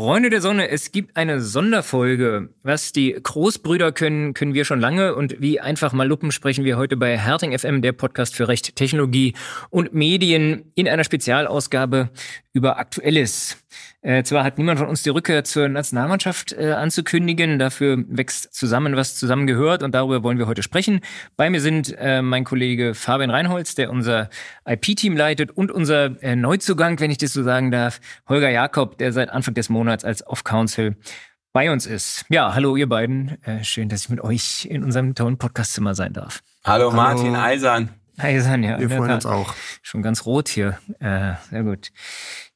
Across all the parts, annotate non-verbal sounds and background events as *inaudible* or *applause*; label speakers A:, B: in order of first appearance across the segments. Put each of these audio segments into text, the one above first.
A: Freunde der Sonne, es gibt eine Sonderfolge. Was die Großbrüder können, können wir schon lange. Und wie einfach mal Luppen sprechen wir heute bei Herting FM, der Podcast für Recht, Technologie und Medien, in einer Spezialausgabe über Aktuelles. Äh, zwar hat niemand von uns die Rückkehr zur Nationalmannschaft äh, anzukündigen, dafür wächst zusammen, was zusammengehört und darüber wollen wir heute sprechen. Bei mir sind äh, mein Kollege Fabian Reinholz, der unser IP-Team leitet und unser äh, Neuzugang, wenn ich das so sagen darf, Holger Jakob, der seit Anfang des Monats als Off-Council bei uns ist. Ja, hallo ihr beiden. Äh, schön, dass ich mit euch in unserem tollen Podcastzimmer sein darf.
B: Hallo, hallo. Martin Eisern.
A: Eisern, ja.
C: Wir freuen uns auch.
A: Schon ganz rot hier. Äh, sehr gut.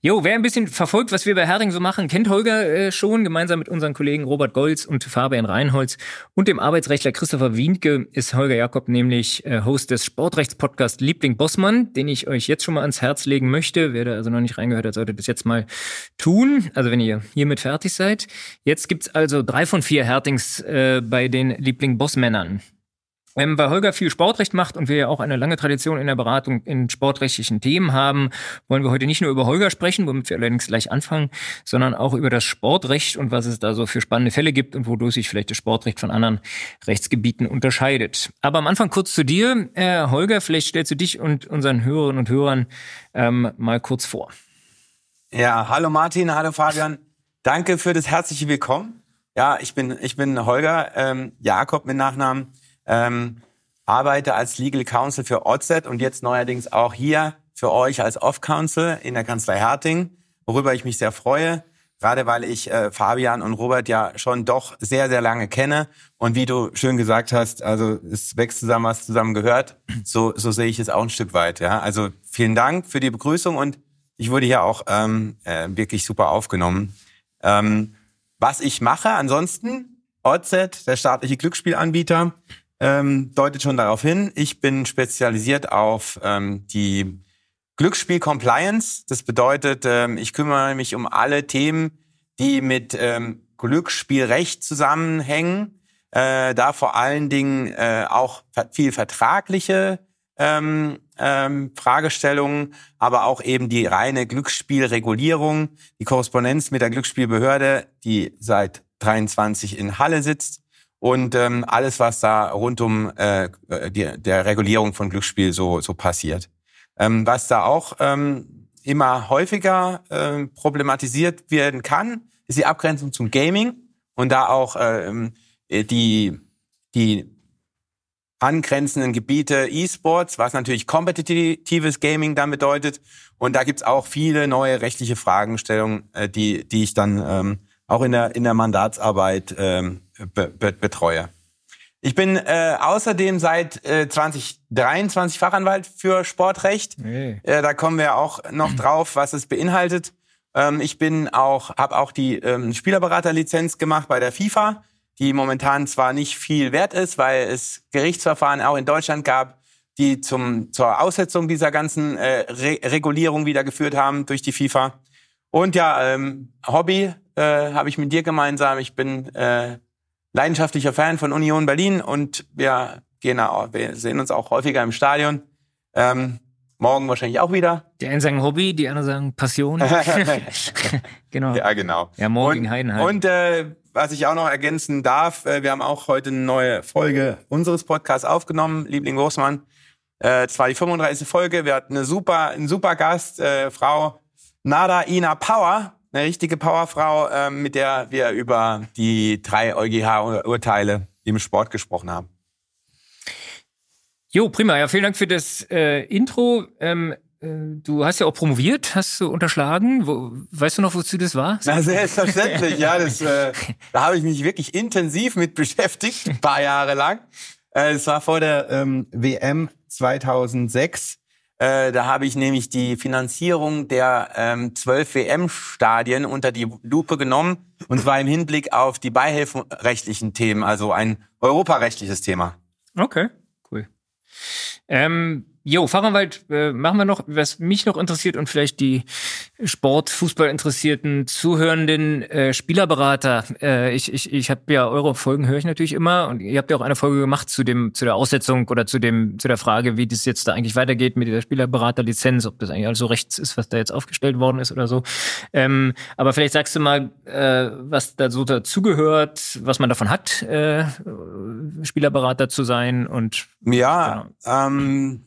A: Jo, wer ein bisschen verfolgt, was wir bei Herding so machen, kennt Holger äh, schon. Gemeinsam mit unseren Kollegen Robert Golz und Fabian Reinholz und dem Arbeitsrechtler Christopher Wienke ist Holger Jakob nämlich äh, Host des Sportrechtspodcasts Liebling Bossmann, den ich euch jetzt schon mal ans Herz legen möchte. Wer da also noch nicht reingehört hat, sollte das jetzt mal tun. Also wenn ihr hiermit fertig seid. Jetzt gibt's also drei von vier Hertings äh, bei den Liebling Bossmännern. Ähm, weil Holger viel Sportrecht macht und wir ja auch eine lange Tradition in der Beratung in sportrechtlichen Themen haben, wollen wir heute nicht nur über Holger sprechen, womit wir allerdings gleich anfangen, sondern auch über das Sportrecht und was es da so für spannende Fälle gibt und wodurch sich vielleicht das Sportrecht von anderen Rechtsgebieten unterscheidet. Aber am Anfang kurz zu dir, äh, Holger, vielleicht stellst du dich und unseren Hörerinnen und Hörern ähm, mal kurz vor.
B: Ja, hallo Martin, hallo Fabian. Danke für das herzliche Willkommen. Ja, ich bin, ich bin Holger ähm, Jakob mit Nachnamen ähm, arbeite als Legal Counsel für Oddset und jetzt neuerdings auch hier für euch als Off-Counsel in der Kanzlei Herting, worüber ich mich sehr freue, gerade weil ich äh, Fabian und Robert ja schon doch sehr, sehr lange kenne. Und wie du schön gesagt hast, also es wächst zusammen, was zusammen gehört. So, so sehe ich es auch ein Stück weit. Ja? Also vielen Dank für die Begrüßung und ich wurde hier auch ähm, äh, wirklich super aufgenommen. Ähm, was ich mache ansonsten, Oddset, der staatliche Glücksspielanbieter, ähm, deutet schon darauf hin. Ich bin spezialisiert auf ähm, die Glücksspiel-Compliance. Das bedeutet, ähm, ich kümmere mich um alle Themen, die mit ähm, Glücksspielrecht zusammenhängen. Äh, da vor allen Dingen äh, auch viel vertragliche ähm, ähm, Fragestellungen, aber auch eben die reine Glücksspielregulierung, die Korrespondenz mit der Glücksspielbehörde, die seit 23 in Halle sitzt und ähm, alles, was da rund um äh, die, der Regulierung von Glücksspiel so, so passiert. Ähm, was da auch ähm, immer häufiger äh, problematisiert werden kann, ist die Abgrenzung zum Gaming und da auch ähm, die, die angrenzenden Gebiete E-Sports, was natürlich kompetitives Gaming dann bedeutet. Und da gibt's auch viele neue rechtliche Fragestellungen, äh, die, die ich dann ähm, auch in der, in der Mandatsarbeit ähm, be, be, betreue. Ich bin äh, außerdem seit äh, 2023 Fachanwalt für Sportrecht. Hey. Äh, da kommen wir auch noch *clears throat* drauf, was es beinhaltet. Ähm, ich bin auch, habe auch die ähm, Spielerberaterlizenz gemacht bei der FIFA, die momentan zwar nicht viel wert ist, weil es Gerichtsverfahren auch in Deutschland gab, die zum zur Aussetzung dieser ganzen äh, Re Regulierung wieder geführt haben durch die FIFA. Und ja, ähm, Hobby äh, habe ich mit dir gemeinsam. Ich bin äh, leidenschaftlicher Fan von Union Berlin und wir gehen auch, wir sehen uns auch häufiger im Stadion. Ähm, morgen wahrscheinlich auch wieder.
A: Die einen sagen Hobby, die anderen sagen Passion. *laughs*
B: genau. Ja, genau.
A: Ja, morgen und, Heidenheim.
B: Und äh, was ich auch noch ergänzen darf, äh, wir haben auch heute eine neue Folge unseres Podcasts aufgenommen, Liebling Großmann. Äh, das war die 35. Folge. Wir hatten eine super, einen super Gast, äh, Frau Nada Ina Power eine richtige Powerfrau, äh, mit der wir über die drei EuGH-Urteile im Sport gesprochen haben.
A: Jo, prima. Ja, vielen Dank für das äh, Intro. Ähm, äh, du hast ja auch promoviert, hast du unterschlagen. Wo, weißt du noch, wozu das war?
B: Na, selbstverständlich, ja. Das, äh, da habe ich mich wirklich intensiv mit beschäftigt, ein paar Jahre lang. Äh, es war vor der ähm, WM 2006 äh, da habe ich nämlich die Finanzierung der ähm, zwölf WM-Stadien unter die Lupe genommen. Und zwar im Hinblick auf die beihilfenrechtlichen Themen, also ein europarechtliches Thema.
A: Okay, cool. Ähm, jo, Fachanwalt äh, machen wir noch, was mich noch interessiert und vielleicht die Sport, Fußball interessierten Zuhörenden äh, Spielerberater. Äh, ich ich, ich habe ja eure Folgen höre ich natürlich immer und ihr habt ja auch eine Folge gemacht zu dem zu der Aussetzung oder zu dem zu der Frage, wie das jetzt da eigentlich weitergeht mit dieser Spielerberaterlizenz, ob das eigentlich alles so rechts ist, was da jetzt aufgestellt worden ist oder so. Ähm, aber vielleicht sagst du mal, äh, was da so dazugehört, was man davon hat, äh, Spielerberater zu sein und
B: ja, genau. ähm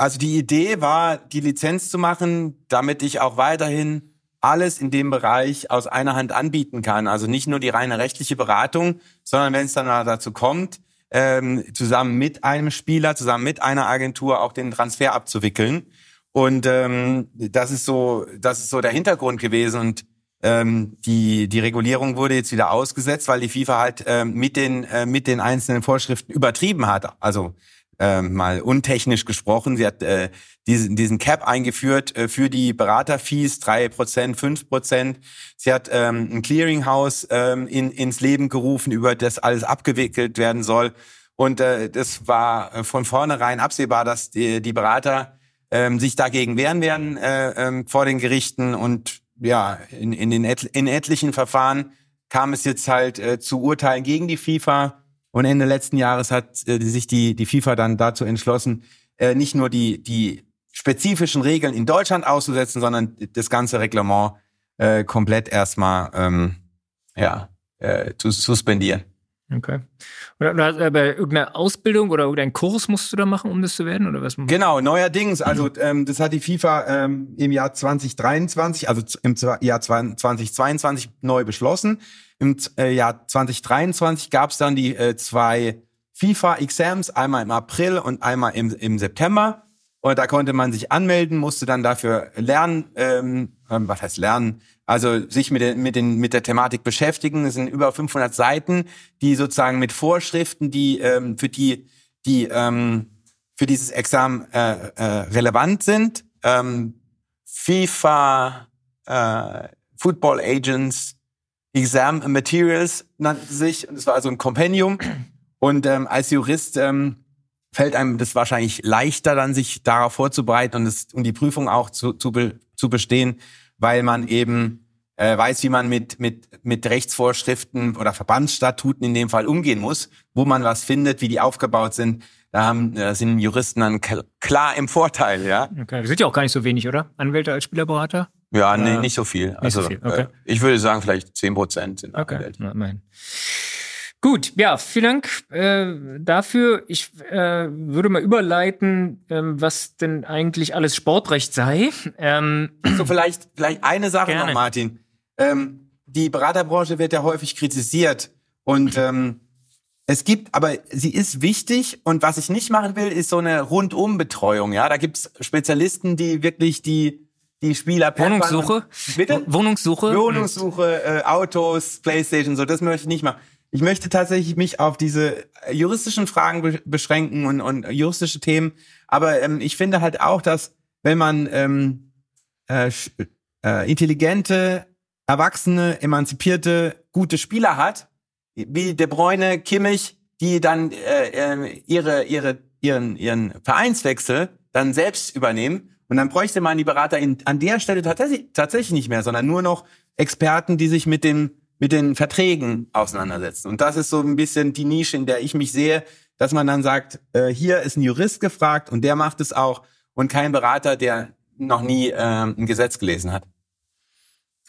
B: also die Idee war, die Lizenz zu machen, damit ich auch weiterhin alles in dem Bereich aus einer Hand anbieten kann. Also nicht nur die reine rechtliche Beratung, sondern wenn es dann dazu kommt, ähm, zusammen mit einem Spieler, zusammen mit einer Agentur auch den Transfer abzuwickeln. Und ähm, das ist so, das ist so der Hintergrund gewesen. Und ähm, die die Regulierung wurde jetzt wieder ausgesetzt, weil die FIFA halt ähm, mit den äh, mit den einzelnen Vorschriften übertrieben hat. Also äh, mal untechnisch gesprochen. Sie hat äh, diesen, diesen Cap eingeführt äh, für die Beraterfees, drei Prozent, fünf Prozent. Sie hat ähm, ein Clearinghouse ähm, in, ins Leben gerufen, über das alles abgewickelt werden soll. Und äh, das war äh, von vornherein absehbar, dass die, die Berater ähm, sich dagegen wehren werden äh, ähm, vor den Gerichten. Und ja, in, in den et in etlichen Verfahren kam es jetzt halt äh, zu Urteilen gegen die FIFA. Und Ende letzten Jahres hat äh, sich die, die FIFA dann dazu entschlossen, äh, nicht nur die, die spezifischen Regeln in Deutschland auszusetzen, sondern das ganze Reglement äh, komplett erstmal ähm, ja, äh, zu suspendieren.
A: Okay. Oder, aber irgendeine Ausbildung oder irgendeinen Kurs musst du da machen, um das zu werden oder was?
B: Genau, neuerdings. Also ähm, das hat die FIFA ähm, im Jahr 2023, also im Jahr 2022 neu beschlossen. Im äh, Jahr 2023 gab es dann die äh, zwei FIFA-Exams, einmal im April und einmal im, im September. Und da konnte man sich anmelden, musste dann dafür lernen, ähm, ähm was heißt lernen, also sich mit, den, mit, den, mit der Thematik beschäftigen. Es sind über 500 Seiten, die sozusagen mit Vorschriften, die ähm, für die, die ähm, für dieses Examen äh, äh, relevant sind. Ähm, FIFA, äh, Football Agents, Exam Materials nannten sich. Und es war also ein Kompendium. Und ähm, als Jurist ähm, fällt einem das wahrscheinlich leichter, dann sich darauf vorzubereiten und, es, und die Prüfung auch zu, zu, be, zu bestehen, weil man eben äh, weiß, wie man mit, mit, mit Rechtsvorschriften oder Verbandsstatuten in dem Fall umgehen muss, wo man was findet, wie die aufgebaut sind. Da haben, äh, sind Juristen dann klar im Vorteil, ja.
A: Okay, das sind ja auch gar nicht so wenig, oder? Anwälte als Spielerberater?
B: Ja, nee, nicht so viel. Nicht also so viel. Okay. Äh, ich würde sagen, vielleicht zehn Prozent sind
A: okay. Anwälte. Na, immerhin. Gut, ja, vielen Dank äh, dafür. Ich äh, würde mal überleiten, ähm, was denn eigentlich alles Sportrecht sei.
B: Ähm, *clears throat* so vielleicht vielleicht eine Sache gerne. noch, Martin. Ähm, die Beraterbranche wird ja häufig kritisiert und ähm, es gibt, aber sie ist wichtig und was ich nicht machen will, ist so eine Rundumbetreuung. Ja, da gibt's Spezialisten, die wirklich die die Spieler
A: Wohnungssuche.
B: Bitte?
A: Wohnungssuche.
B: Wohnungssuche, äh, Autos, Playstation, so das möchte ich nicht machen. Ich möchte tatsächlich mich auf diese juristischen Fragen be beschränken und, und juristische Themen. Aber ähm, ich finde halt auch, dass wenn man ähm, äh, äh, intelligente, erwachsene, emanzipierte, gute Spieler hat, wie De Bruyne, Kimmich, die dann äh, äh, ihre, ihre, ihren, ihren Vereinswechsel dann selbst übernehmen. Und dann bräuchte man die Berater in, an der Stelle tatsächlich, tatsächlich nicht mehr, sondern nur noch Experten, die sich mit den mit den Verträgen auseinandersetzen. Und das ist so ein bisschen die Nische, in der ich mich sehe, dass man dann sagt, äh, hier ist ein Jurist gefragt und der macht es auch und kein Berater, der noch nie äh, ein Gesetz gelesen hat.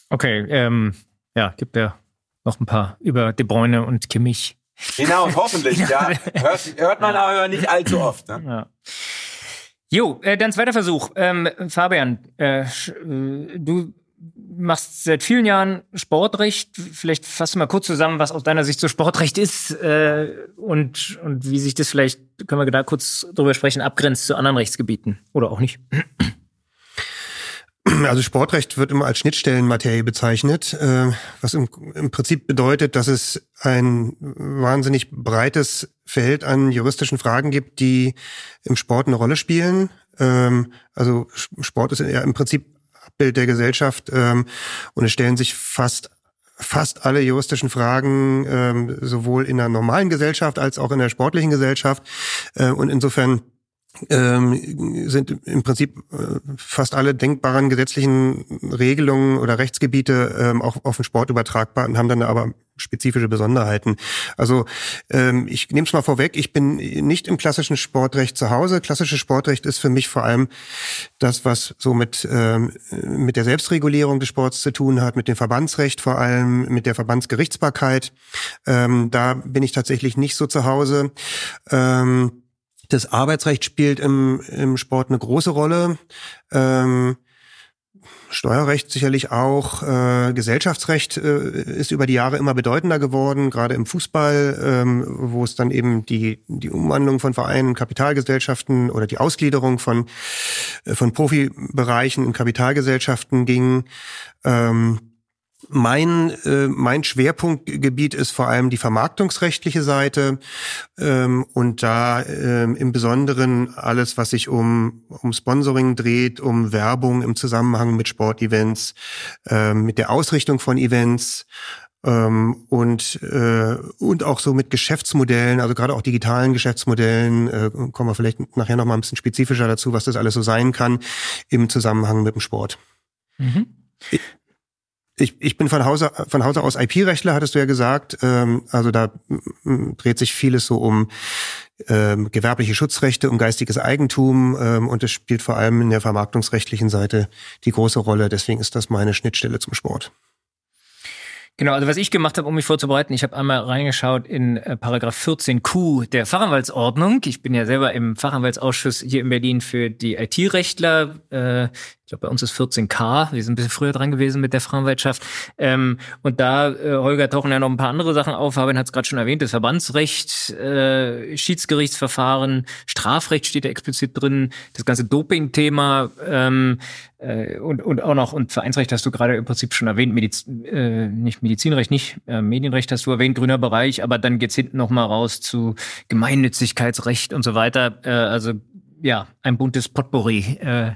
A: Okay, ähm, ja, gibt ja noch ein paar über De Bruyne und Kimmich.
B: Genau, *laughs* hoffentlich, ja. Hört, hört man aber nicht allzu oft. Ne?
A: Ja. Jo, äh, dann zweiter Versuch. Ähm, Fabian, äh, äh du machst seit vielen Jahren Sportrecht. Vielleicht fass mal kurz zusammen, was aus deiner Sicht so Sportrecht ist äh, und, und wie sich das vielleicht, können wir da kurz drüber sprechen, abgrenzt zu anderen Rechtsgebieten oder auch nicht.
C: Also Sportrecht wird immer als Schnittstellenmaterie bezeichnet, äh, was im, im Prinzip bedeutet, dass es ein wahnsinnig breites Feld an juristischen Fragen gibt, die im Sport eine Rolle spielen. Ähm, also Sport ist ja im Prinzip Abbild der Gesellschaft ähm, und es stellen sich fast fast alle juristischen Fragen ähm, sowohl in der normalen Gesellschaft als auch in der sportlichen Gesellschaft. Äh, und insofern ähm, sind im Prinzip äh, fast alle denkbaren gesetzlichen Regelungen oder Rechtsgebiete ähm, auch auf den Sport übertragbar und haben dann aber spezifische Besonderheiten. Also ähm, ich nehme es mal vorweg, ich bin nicht im klassischen Sportrecht zu Hause. Klassisches Sportrecht ist für mich vor allem das, was so mit, ähm, mit der Selbstregulierung des Sports zu tun hat, mit dem Verbandsrecht vor allem, mit der Verbandsgerichtsbarkeit. Ähm, da bin ich tatsächlich nicht so zu Hause. Ähm, das Arbeitsrecht spielt im, im Sport eine große Rolle. Ähm, Steuerrecht sicherlich auch. Äh, Gesellschaftsrecht äh, ist über die Jahre immer bedeutender geworden, gerade im Fußball, ähm, wo es dann eben die, die Umwandlung von Vereinen, Kapitalgesellschaften oder die Ausgliederung von, äh, von Profibereichen in Kapitalgesellschaften ging. Ähm, mein, äh, mein Schwerpunktgebiet ist vor allem die vermarktungsrechtliche Seite ähm, und da ähm, im Besonderen alles, was sich um, um Sponsoring dreht, um Werbung im Zusammenhang mit Sportevents, ähm, mit der Ausrichtung von Events, ähm, und äh, und auch so mit Geschäftsmodellen, also gerade auch digitalen Geschäftsmodellen, äh, kommen wir vielleicht nachher noch mal ein bisschen spezifischer dazu, was das alles so sein kann im Zusammenhang mit dem Sport. Mhm ich, ich bin von Hause, von Hause aus IP-Rechtler, hattest du ja gesagt. Ähm, also da dreht sich vieles so um ähm, gewerbliche Schutzrechte, um geistiges Eigentum ähm, und es spielt vor allem in der vermarktungsrechtlichen Seite die große Rolle. Deswegen ist das meine Schnittstelle zum Sport.
A: Genau, also was ich gemacht habe, um mich vorzubereiten, ich habe einmal reingeschaut in äh, Paragraph 14q der Fachanwaltsordnung. Ich bin ja selber im Fachanwaltsausschuss hier in Berlin für die IT-Rechtler. Äh, glaube, bei uns ist 14K. Wir sind ein bisschen früher dran gewesen mit der Frauenwirtschaft. Ähm, und da, äh, Holger, tauchen ja noch ein paar andere Sachen auf. Fabian hat es gerade schon erwähnt. Das Verbandsrecht, äh, Schiedsgerichtsverfahren, Strafrecht steht da explizit drin. Das ganze Doping-Thema ähm, äh, und, und auch noch, und Vereinsrecht hast du gerade im Prinzip schon erwähnt. Mediz äh, nicht Medizinrecht, nicht äh, Medienrecht hast du erwähnt, grüner Bereich. Aber dann geht's hinten noch mal raus zu Gemeinnützigkeitsrecht und so weiter. Äh, also ja, ein buntes Potpourri. Äh,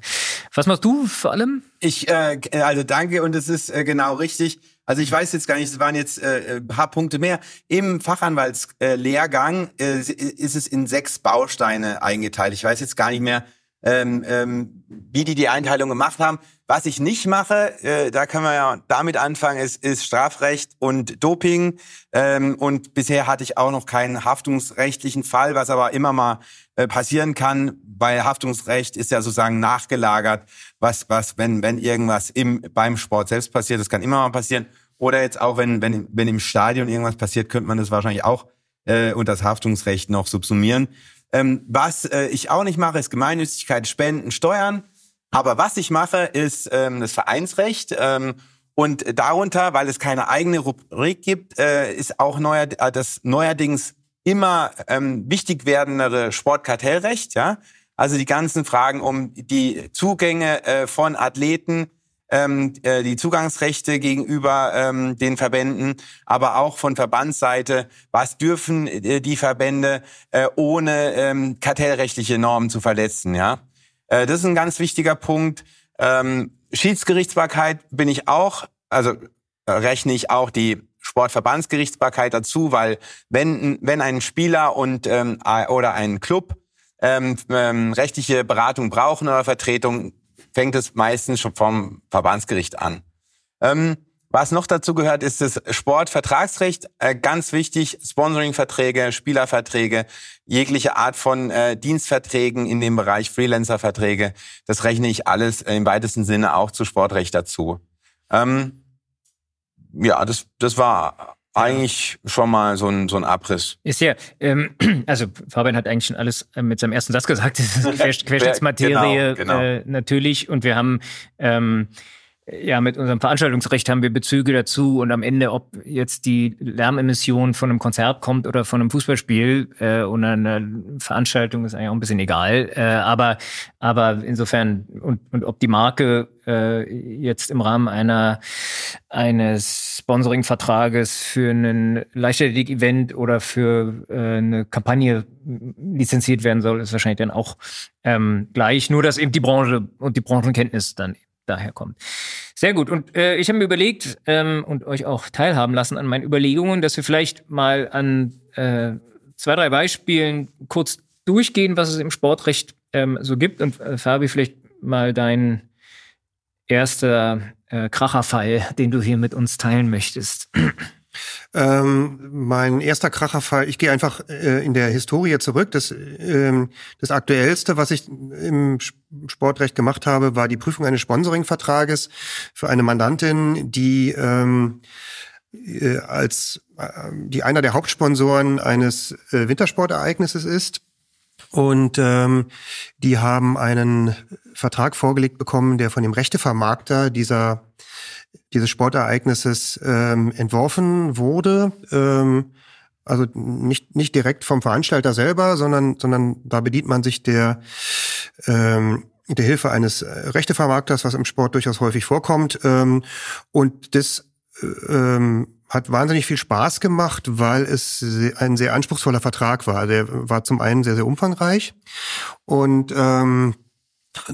A: was machst du vor allem?
B: Ich, äh, also danke und es ist äh, genau richtig. Also ich weiß jetzt gar nicht, es waren jetzt äh, ein paar Punkte mehr. Im Fachanwaltslehrgang äh, ist es in sechs Bausteine eingeteilt. Ich weiß jetzt gar nicht mehr, ähm, ähm, wie die die Einteilung gemacht haben. Was ich nicht mache, äh, da können wir ja damit anfangen, ist, ist Strafrecht und Doping. Ähm, und bisher hatte ich auch noch keinen haftungsrechtlichen Fall, was aber immer mal äh, passieren kann. Bei Haftungsrecht ist ja sozusagen nachgelagert, was, was, wenn, wenn irgendwas im, beim Sport selbst passiert, das kann immer mal passieren. Oder jetzt auch, wenn, wenn, wenn im Stadion irgendwas passiert, könnte man das wahrscheinlich auch äh, unter das Haftungsrecht noch subsumieren. Ähm, was äh, ich auch nicht mache, ist Gemeinnützigkeit, Spenden, Steuern. Aber was ich mache, ist ähm, das Vereinsrecht. Ähm, und darunter, weil es keine eigene Rubrik gibt, äh, ist auch neuer, äh, das neuerdings immer ähm, wichtig werdendere Sportkartellrecht. Ja, also die ganzen Fragen um die Zugänge äh, von Athleten ähm, äh, die Zugangsrechte gegenüber ähm, den Verbänden, aber auch von Verbandsseite, was dürfen äh, die Verbände äh, ohne ähm, kartellrechtliche Normen zu verletzen, ja. Äh, das ist ein ganz wichtiger Punkt. Ähm, Schiedsgerichtsbarkeit bin ich auch, also äh, rechne ich auch die Sportverbandsgerichtsbarkeit dazu, weil wenn, wenn ein Spieler und ähm, oder ein Club ähm, ähm, rechtliche Beratung brauchen oder Vertretung, fängt es meistens schon vom Verbandsgericht an. Ähm, was noch dazu gehört, ist das Sportvertragsrecht. Äh, ganz wichtig, Sponsoringverträge, Spielerverträge, jegliche Art von äh, Dienstverträgen in dem Bereich Freelancerverträge. Das rechne ich alles im weitesten Sinne auch zu Sportrecht dazu. Ähm, ja, das, das war eigentlich schon mal so ein, so ein Abriss.
A: Ist ja, ähm, *clears throat* also Fabian hat eigentlich schon alles äh, mit seinem ersten Satz gesagt. Das ist *laughs* Quer Querschnittsmaterie genau, genau. Äh, natürlich. Und wir haben ähm, ja, mit unserem Veranstaltungsrecht haben wir Bezüge dazu und am Ende, ob jetzt die Lärmemission von einem Konzert kommt oder von einem Fußballspiel äh, oder einer Veranstaltung, ist eigentlich auch ein bisschen egal. Äh, aber, aber insofern, und, und ob die Marke äh, jetzt im Rahmen einer eines Sponsoring-Vertrages für ein Leichtathletik-Event oder für äh, eine Kampagne lizenziert werden soll, ist wahrscheinlich dann auch ähm, gleich. Nur, dass eben die Branche und die Branchenkenntnis dann daher kommt. Sehr gut. Und äh, ich habe mir überlegt ähm, und euch auch teilhaben lassen an meinen Überlegungen, dass wir vielleicht mal an äh, zwei, drei Beispielen kurz durchgehen, was es im Sportrecht ähm, so gibt. Und äh, Fabi, vielleicht mal dein erster äh, Kracherfall, *laughs* den du hier mit uns teilen möchtest.
C: Ähm, mein erster Kracherfall, ich gehe einfach äh, in der Historie zurück. Das, ähm, das Aktuellste, was ich im Sportrecht gemacht habe, war die Prüfung eines Sponsoringvertrages für eine Mandantin, die ähm, äh, als äh, die einer der Hauptsponsoren eines äh, Wintersportereignisses ist. Und ähm, die haben einen Vertrag vorgelegt bekommen, der von dem Rechtevermarkter dieser dieses Sportereignisses ähm, entworfen wurde. Ähm, also nicht, nicht direkt vom Veranstalter selber, sondern, sondern da bedient man sich der, ähm, der Hilfe eines Rechtevermarkters, was im Sport durchaus häufig vorkommt. Ähm, und das ähm, hat wahnsinnig viel Spaß gemacht, weil es ein sehr anspruchsvoller Vertrag war. Der war zum einen sehr, sehr umfangreich und ähm,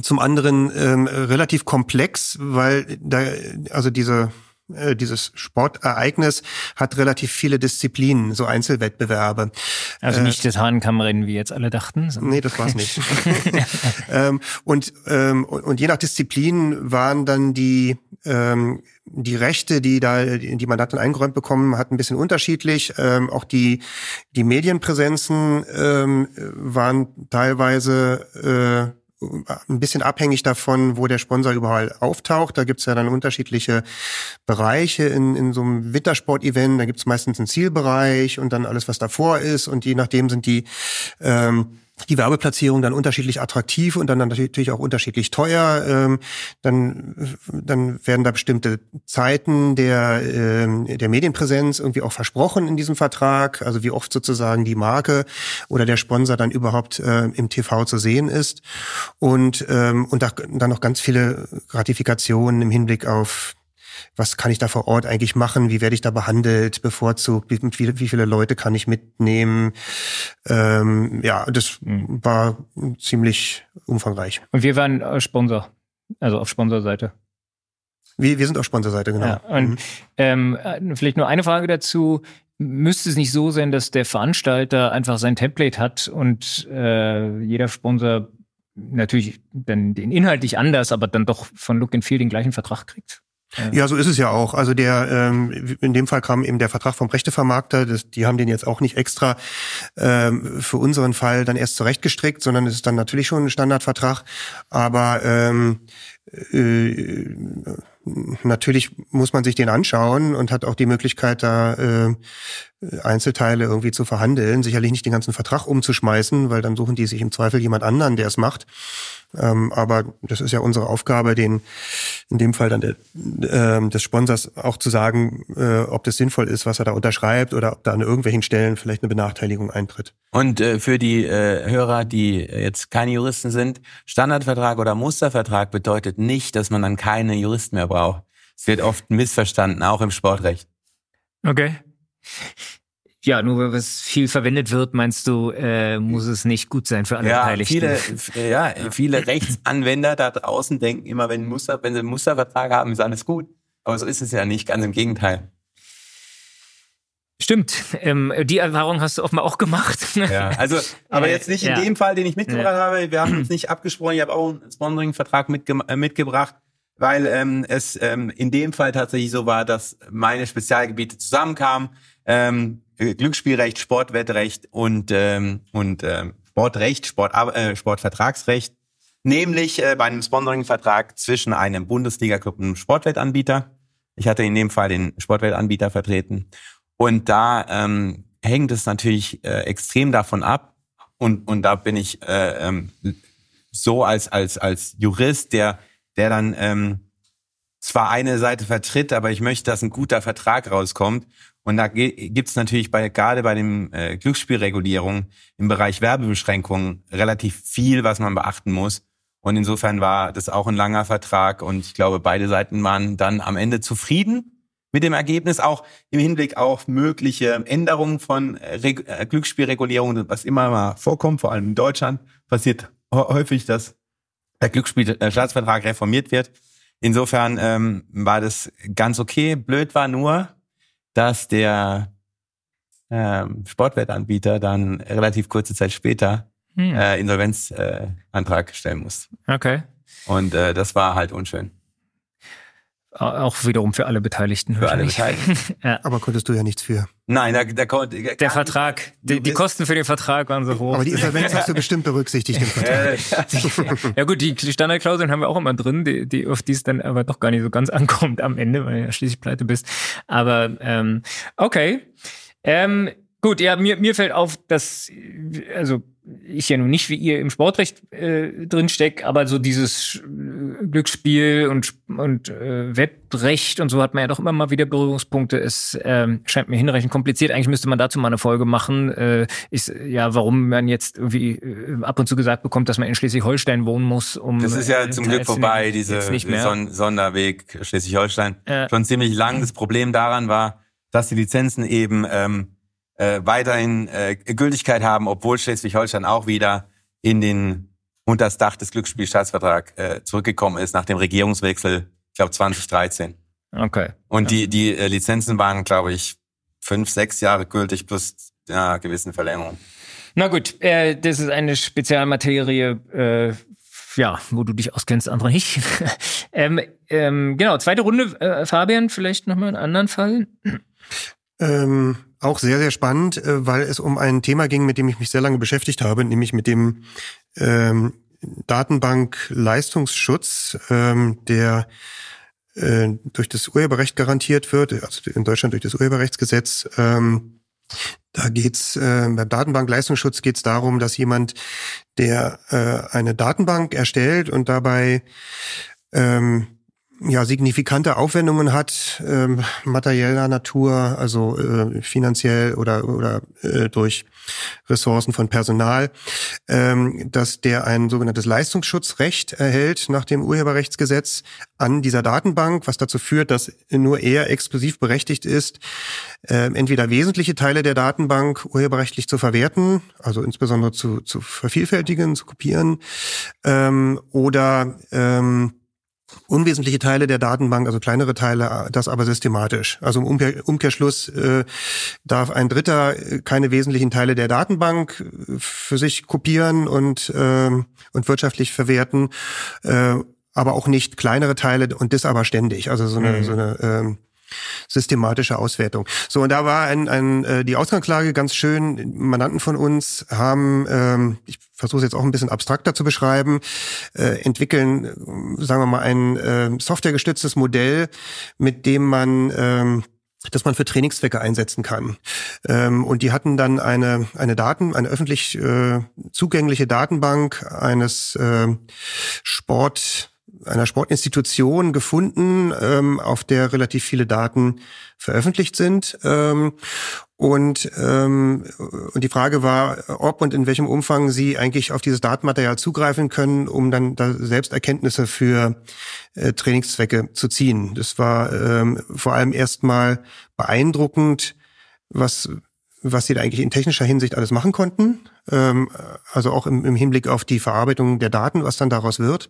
C: zum anderen ähm, relativ komplex, weil da also diese äh, dieses Sportereignis hat relativ viele Disziplinen, so Einzelwettbewerbe.
A: Also nicht äh, das Hahnkammrennen, wie jetzt alle dachten.
C: Nee, das war's nicht. *laughs* ähm, und, ähm, und je nach Disziplin waren dann die ähm, die Rechte, die da die Mandanten eingeräumt bekommen, hat ein bisschen unterschiedlich. Ähm, auch die die Medienpräsenzen ähm, waren teilweise äh, ein bisschen abhängig davon, wo der Sponsor überall auftaucht. Da gibt's ja dann unterschiedliche Bereiche in, in so einem Wintersport-Event. Da gibt's meistens einen Zielbereich und dann alles, was davor ist. Und je nachdem sind die ähm, die Werbeplatzierung dann unterschiedlich attraktiv und dann natürlich auch unterschiedlich teuer. Ähm, dann, dann werden da bestimmte Zeiten der, ähm, der Medienpräsenz irgendwie auch versprochen in diesem Vertrag. Also wie oft sozusagen die Marke oder der Sponsor dann überhaupt äh, im TV zu sehen ist. Und, ähm, und da, dann noch ganz viele Gratifikationen im Hinblick auf was kann ich da vor Ort eigentlich machen, wie werde ich da behandelt, bevorzugt, wie, wie, wie viele Leute kann ich mitnehmen. Ähm, ja, das mhm. war ziemlich umfangreich.
A: Und wir waren äh, Sponsor, also auf Sponsorseite.
C: Wir, wir sind auf Sponsorseite, genau. Ja,
A: und mhm. ähm, äh, vielleicht nur eine Frage dazu. Müsste es nicht so sein, dass der Veranstalter einfach sein Template hat und äh, jeder Sponsor natürlich dann den inhaltlich anders, aber dann doch von Look and Feel den gleichen Vertrag kriegt?
C: Ja. so ist es ja auch. Also der, ähm, in dem Fall kam eben der Vertrag vom Rechtevermarkter. Das, die haben den jetzt auch nicht extra ähm, für unseren Fall dann erst zurechtgestrickt, sondern es ist dann natürlich schon ein Standardvertrag. Aber ähm, äh, natürlich muss man sich den anschauen und hat auch die Möglichkeit, da äh, Einzelteile irgendwie zu verhandeln. Sicherlich nicht den ganzen Vertrag umzuschmeißen, weil dann suchen die sich im Zweifel jemand anderen, der es macht. Ähm, aber das ist ja unsere Aufgabe, den in dem Fall dann der, äh, des Sponsors auch zu sagen, äh, ob das sinnvoll ist, was er da unterschreibt oder ob da an irgendwelchen Stellen vielleicht eine Benachteiligung eintritt.
B: Und äh, für die äh, Hörer, die jetzt keine Juristen sind, Standardvertrag oder Mustervertrag bedeutet nicht, dass man dann keine Juristen mehr braucht. Es wird oft missverstanden, auch im Sportrecht.
A: Okay. Ja, nur weil es viel verwendet wird, meinst du, äh, muss es nicht gut sein für alle
B: ja,
A: Beteiligten?
B: Viele, *laughs* ja, viele Rechtsanwender da draußen denken immer, wenn, Muster, wenn sie einen Mustervertrag haben, ist alles gut. Aber so ist es ja nicht, ganz im Gegenteil.
A: Stimmt, ähm, die Erfahrung hast du offenbar auch gemacht.
B: Ja, also, *laughs* aber jetzt nicht in ja. dem Fall, den ich mitgebracht ja. habe. Wir haben uns nicht abgesprochen. Ich habe auch einen Sponsoring-Vertrag mitge äh, mitgebracht, weil ähm, es ähm, in dem Fall tatsächlich so war, dass meine Spezialgebiete zusammenkamen. Ähm, Glücksspielrecht, Sportwettrecht und, ähm, und ähm, Sportrecht, Sport, äh, Sportvertragsrecht, nämlich äh, bei einem Sponsoring-Vertrag zwischen einem Bundesliga-Club und einem Sportwettanbieter. Ich hatte in dem Fall den Sportwettanbieter vertreten. Und da ähm, hängt es natürlich äh, extrem davon ab. Und, und da bin ich äh, ähm, so als, als, als Jurist, der, der dann ähm, zwar eine Seite vertritt, aber ich möchte, dass ein guter Vertrag rauskommt. Und da gibt's natürlich bei, gerade bei den äh, Glücksspielregulierungen im Bereich Werbebeschränkungen relativ viel, was man beachten muss. Und insofern war das auch ein langer Vertrag und ich glaube, beide Seiten waren dann am Ende zufrieden mit dem Ergebnis, auch im Hinblick auf mögliche Änderungen von äh, äh Glücksspielregulierungen, was immer mal vorkommt, vor allem in Deutschland, passiert häufig, dass der Glücksspielstaatsvertrag reformiert wird. Insofern ähm, war das ganz okay. Blöd war nur, dass der ähm, Sportwettanbieter dann relativ kurze Zeit später hm. äh, Insolvenzantrag äh, stellen musst.
A: Okay.
B: Und äh, das war halt unschön.
A: Auch wiederum für alle Beteiligten.
B: Für alle Beteiligten. *laughs*
C: ja. Aber konntest du ja nichts für.
B: Nein, da, da, da,
A: der Vertrag, die, die, Kosten für den Vertrag waren so hoch.
C: Aber die Insolvenz hast du *laughs* bestimmt berücksichtigt im
A: Vertrag. *laughs* ja gut, die Standardklauseln haben wir auch immer drin, die, die auf die es dann aber doch gar nicht so ganz ankommt am Ende, weil du ja schließlich pleite bist. Aber ähm, okay. Ähm, Gut, ja, mir, mir fällt auf, dass, also ich ja nun nicht wie ihr im Sportrecht äh, drinsteck, aber so dieses äh, Glücksspiel und, und äh, Wettrecht und so hat man ja doch immer mal wieder Berührungspunkte. Es ähm, scheint mir hinreichend kompliziert. Eigentlich müsste man dazu mal eine Folge machen. Äh, ist ja, warum man jetzt irgendwie äh, ab und zu gesagt bekommt, dass man in Schleswig-Holstein wohnen muss, um.
B: Das ist ja äh, zum Glück vorbei, diese Son Sonderweg Schleswig-Holstein. Äh, Schon ziemlich lang. Das Problem daran war, dass die Lizenzen eben ähm, äh, weiterhin äh, Gültigkeit haben, obwohl Schleswig-Holstein auch wieder in den unter das Dach des Glücksspielstaatsvertrags äh, zurückgekommen ist nach dem Regierungswechsel, ich glaube 2013.
A: Okay.
B: Und die die äh, Lizenzen waren, glaube ich, fünf, sechs Jahre gültig plus ja, gewissen Verlängerungen.
A: Na gut, äh, das ist eine Spezialmaterie, äh, ja, wo du dich auskennst, andere nicht. *laughs* ähm, ähm, genau, zweite Runde, äh, Fabian, vielleicht nochmal einen anderen Fall.
C: Ähm, auch sehr, sehr spannend, äh, weil es um ein Thema ging, mit dem ich mich sehr lange beschäftigt habe, nämlich mit dem ähm, Datenbank-Leistungsschutz, ähm, der äh, durch das Urheberrecht garantiert wird, also in Deutschland durch das Urheberrechtsgesetz. Ähm, da geht's äh, beim Datenbankleistungsschutz geht es darum, dass jemand, der äh, eine Datenbank erstellt und dabei ähm, ja, signifikante Aufwendungen hat, ähm, materieller Natur, also äh, finanziell oder, oder äh, durch Ressourcen von Personal, ähm, dass der ein sogenanntes Leistungsschutzrecht erhält nach dem Urheberrechtsgesetz an dieser Datenbank, was dazu führt, dass nur er exklusiv berechtigt ist, äh, entweder wesentliche Teile der Datenbank urheberrechtlich zu verwerten, also insbesondere zu, zu vervielfältigen, zu kopieren, ähm, oder ähm, unwesentliche Teile der Datenbank, also kleinere Teile, das aber systematisch. Also im Umkehr, Umkehrschluss äh, darf ein Dritter keine wesentlichen Teile der Datenbank äh, für sich kopieren und, äh, und wirtschaftlich verwerten, äh, aber auch nicht kleinere Teile und das aber ständig. Also so eine, mhm. so eine ähm, systematische Auswertung. So, und da war ein, ein, äh, die Ausgangslage ganz schön. Mandanten von uns haben, ähm, ich versuche es jetzt auch ein bisschen abstrakter zu beschreiben, äh, entwickeln, äh, sagen wir mal, ein äh, softwaregestütztes Modell, mit dem man ähm, das man für Trainingszwecke einsetzen kann. Ähm, und die hatten dann eine, eine Daten, eine öffentlich äh, zugängliche Datenbank eines äh, Sport einer Sportinstitution gefunden, ähm, auf der relativ viele Daten veröffentlicht sind. Ähm, und, ähm, und die Frage war, ob und in welchem Umfang Sie eigentlich auf dieses Datenmaterial zugreifen können, um dann da selbst Erkenntnisse für äh, Trainingszwecke zu ziehen. Das war ähm, vor allem erstmal beeindruckend, was was sie da eigentlich in technischer Hinsicht alles machen konnten. Ähm, also auch im, im, Hinblick auf die Verarbeitung der Daten, was dann daraus wird.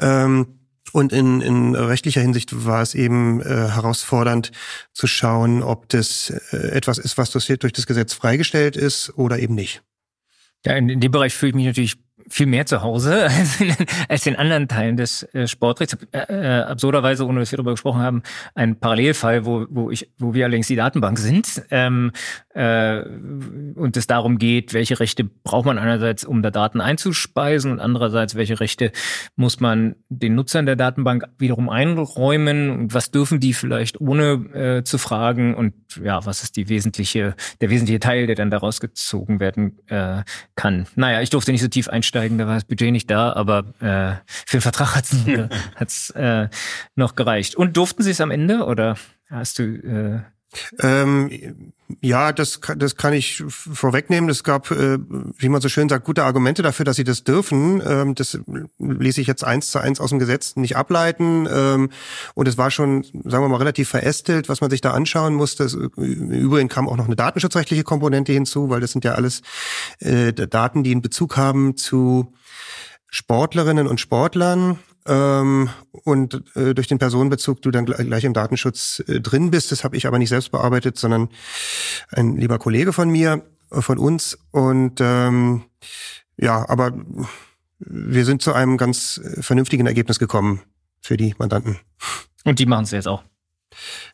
C: Ähm, und in, in rechtlicher Hinsicht war es eben äh, herausfordernd zu schauen, ob das äh, etwas ist, was durch das Gesetz freigestellt ist oder eben nicht.
A: Ja, in, in dem Bereich fühle ich mich natürlich viel mehr zu Hause *laughs* als in, als in anderen Teilen des äh, Sportrechts. Äh, äh, absurderweise, ohne dass wir darüber gesprochen haben, ein Parallelfall, wo, wo, ich, wo wir allerdings die Datenbank sind ähm, äh, und es darum geht, welche Rechte braucht man einerseits, um da Daten einzuspeisen und andererseits, welche Rechte muss man den Nutzern der Datenbank wiederum einräumen und was dürfen die vielleicht ohne äh, zu fragen und ja, was ist die wesentliche, der wesentliche Teil, der dann daraus gezogen werden äh, kann. Naja, ich durfte nicht so tief einsteigen einsteigen, da war das Budget nicht da, aber äh, für den Vertrag hat's *laughs* hat's, äh, noch gereicht. Und durften Sie es am Ende oder hast du äh,
C: ähm, ja, das, das kann ich vorwegnehmen. Es gab, äh, wie man so schön sagt, gute Argumente dafür, dass sie das dürfen. Ähm, das ließ ich jetzt eins zu eins aus dem Gesetz nicht ableiten. Ähm, und es war schon, sagen wir mal, relativ verästelt, was man sich da anschauen musste. Es, übrigens kam auch noch eine datenschutzrechtliche Komponente hinzu, weil das sind ja alles äh, Daten, die einen Bezug haben zu Sportlerinnen und Sportlern ähm, und äh, durch den Personenbezug du dann gleich im Datenschutz äh, drin bist. Das habe ich aber nicht selbst bearbeitet, sondern ein lieber Kollege von mir, äh, von uns. Und ähm, ja, aber wir sind zu einem ganz vernünftigen Ergebnis gekommen für die Mandanten.
A: Und die machen es jetzt auch.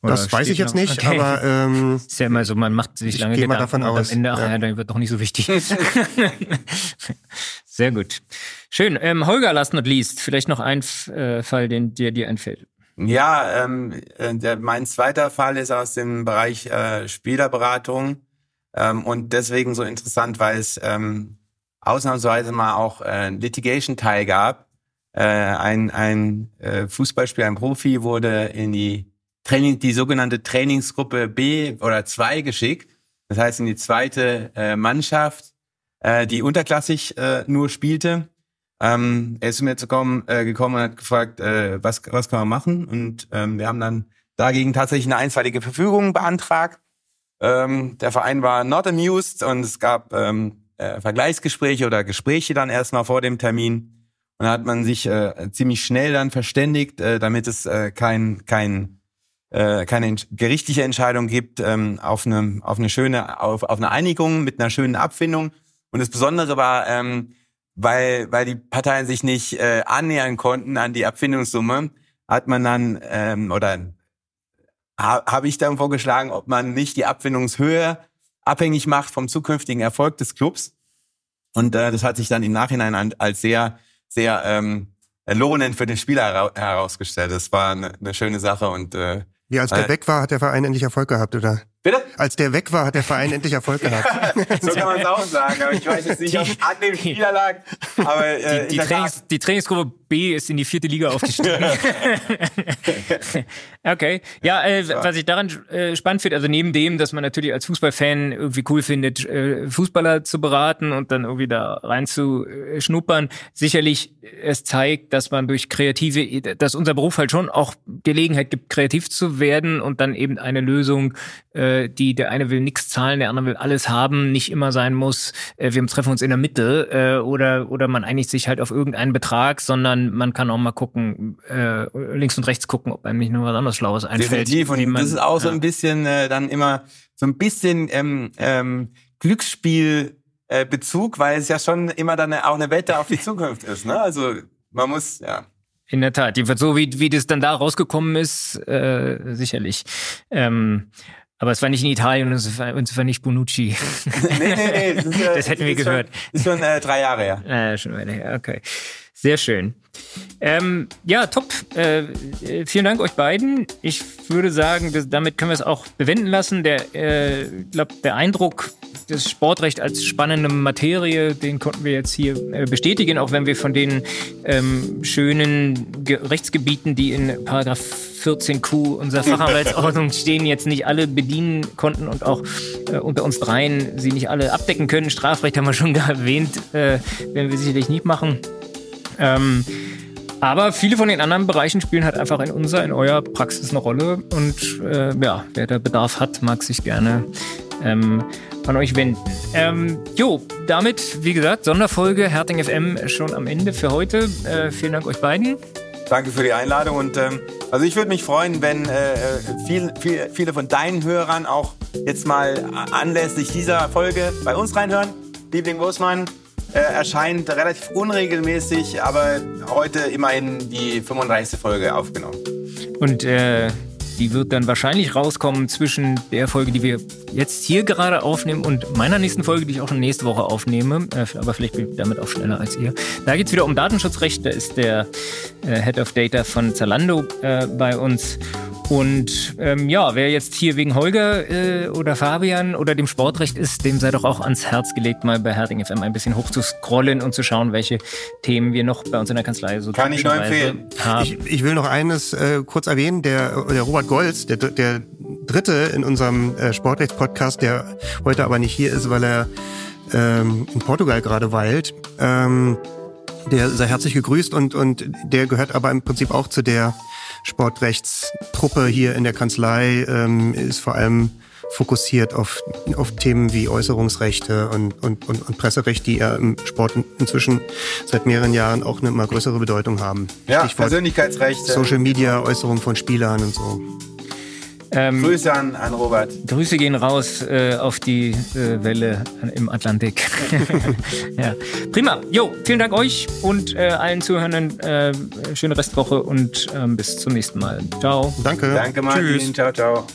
C: Oder das weiß ich jetzt noch? nicht, okay. aber ähm, *laughs*
A: ist ja immer so, man macht sich lange
C: Gedanken davon und aus.
A: am Ende, ach ja, ja dann wird doch nicht so wichtig. *laughs* *laughs* Sehr gut. Schön. Ähm, Holger, last not least, vielleicht noch ein äh, Fall, den dir dir einfällt.
B: Ja, ähm, äh, der, mein zweiter Fall ist aus dem Bereich äh, Spielerberatung ähm, und deswegen so interessant, weil es ähm, ausnahmsweise mal auch äh, Litigation-Teil gab. Äh, ein ein äh, Fußballspieler, ein Profi wurde in die Training, die sogenannte Trainingsgruppe B oder 2 geschickt. Das heißt in die zweite äh, Mannschaft, äh, die unterklassig äh, nur spielte. Ähm, er ist zu mir zu kommen, äh, gekommen und hat gefragt, äh, was, was kann man machen? Und ähm, wir haben dann dagegen tatsächlich eine einstweilige Verfügung beantragt. Ähm, der Verein war not amused und es gab ähm, äh, Vergleichsgespräche oder Gespräche dann erstmal vor dem Termin. Und da hat man sich äh, ziemlich schnell dann verständigt, äh, damit es äh, kein, kein äh, keine gerichtliche Entscheidung gibt, ähm, auf eine auf eine schöne auf, auf eine Einigung mit einer schönen Abfindung. Und das Besondere war, ähm, weil weil die Parteien sich nicht äh, annähern konnten an die Abfindungssumme, hat man dann ähm, oder ha, habe ich dann vorgeschlagen, ob man nicht die Abfindungshöhe abhängig macht vom zukünftigen Erfolg des Clubs. Und äh, das hat sich dann im Nachhinein als sehr sehr ähm, lohnend für den Spieler herausgestellt. Das war eine, eine schöne Sache und äh,
C: wie als der weg war, hat der Verein endlich Erfolg gehabt, oder?
B: Bitte?
C: Als der weg war, hat der Verein endlich Erfolg gehabt. *laughs*
B: so kann man es auch sagen, aber ich weiß jetzt nicht, ob es an dem Spieler lag. Aber,
A: äh, die, die, Trainings, die Trainingsgruppe B ist in die vierte Liga aufgestiegen. *laughs* *laughs* okay. Ja, äh, was ich daran äh, spannend finde, also neben dem, dass man natürlich als Fußballfan irgendwie cool findet, äh, Fußballer zu beraten und dann irgendwie da rein zu äh, schnuppern, sicherlich es zeigt, dass man durch kreative, dass unser Beruf halt schon auch Gelegenheit gibt, kreativ zu werden und dann eben eine Lösung äh, die der eine will nichts zahlen, der andere will alles haben, nicht immer sein muss, äh, wir treffen uns in der Mitte äh, oder oder man einigt sich halt auf irgendeinen Betrag, sondern man kann auch mal gucken, äh, links und rechts gucken, ob einem nicht noch was anderes Schlaues einfällt.
B: Definitiv und man, das ist auch so ein bisschen äh, dann immer so ein bisschen ähm, ähm, Glücksspiel äh, Bezug, weil es ja schon immer dann auch eine Wette auf die *laughs* Zukunft ist. Ne? Also man muss, ja.
A: In der Tat, jedenfalls so wie, wie das dann da rausgekommen ist, äh, sicherlich. Ähm, aber es war nicht in Italien und es war, und es war nicht Bonucci. *laughs* nee, nee, nee. Das, ist, *laughs* das hätten wir gehört.
B: Schon, ist schon äh, drei Jahre her.
A: Äh, schon weiter her, okay. Sehr schön. Ähm, ja, top. Äh, vielen Dank euch beiden. Ich würde sagen, dass, damit können wir es auch bewenden lassen. Der, äh, glaub, der Eindruck das Sportrecht als spannende Materie, den konnten wir jetzt hier äh, bestätigen, auch wenn wir von den ähm, schönen Ge Rechtsgebieten, die in Paragraph 14q unserer *laughs* Fachanwaltsordnung stehen, jetzt nicht alle bedienen konnten und auch äh, unter uns dreien sie nicht alle abdecken können. Strafrecht haben wir schon *laughs* erwähnt, äh, werden wir sicherlich nicht machen. Ähm, aber viele von den anderen Bereichen spielen halt einfach in unserer, in eurer Praxis eine Rolle. Und äh, ja, wer da Bedarf hat, mag sich gerne ähm, an euch wenden. Ähm, jo, damit, wie gesagt, Sonderfolge Herting FM schon am Ende für heute. Äh, vielen Dank euch beiden.
B: Danke für die Einladung und ähm, also ich würde mich freuen, wenn äh, viel, viel, viele von deinen Hörern auch jetzt mal anlässlich dieser Folge bei uns reinhören. Liebling Großmann äh, erscheint relativ unregelmäßig, aber heute immerhin die 35. Folge aufgenommen.
A: Und äh, die wird dann wahrscheinlich rauskommen zwischen der Folge, die wir jetzt hier gerade aufnehmen und meiner nächsten Folge, die ich auch schon nächste Woche aufnehme. Äh, aber vielleicht bin ich damit auch schneller als ihr. Da geht es wieder um Datenschutzrecht. Da ist der äh, Head of Data von Zalando äh, bei uns. Und ähm, ja, wer jetzt hier wegen Holger äh, oder Fabian oder dem Sportrecht ist, dem sei doch auch ans Herz gelegt, mal bei Herding FM ein bisschen hoch zu scrollen und zu schauen, welche Themen wir noch bei uns in der Kanzlei so
B: Kann ich nur empfehlen.
C: Haben. Ich, ich will noch eines äh, kurz erwähnen. Der, der Robert Golz, der, der dritte in unserem äh, Sportrechts-Podcast, der heute aber nicht hier ist, weil er ähm, in Portugal gerade weilt, ähm, der sei herzlich gegrüßt und, und der gehört aber im Prinzip auch zu der Sportrechtstruppe hier in der Kanzlei ähm, ist vor allem fokussiert auf, auf Themen wie Äußerungsrechte und, und, und, und Presserecht, die ja im Sport inzwischen seit mehreren Jahren auch eine immer größere Bedeutung haben.
B: Ja, Stichwort Persönlichkeitsrechte.
C: Social Media, Äußerung von Spielern und so.
B: Ähm, Grüße an, an Robert.
A: Grüße gehen raus äh, auf die äh, Welle im Atlantik. *laughs* ja. Prima. Jo, vielen Dank euch und äh, allen Zuhörenden. Äh, schöne Restwoche und ähm, bis zum nächsten Mal. Ciao.
C: Danke.
B: Danke, Martin. Tschüss. Ciao, ciao.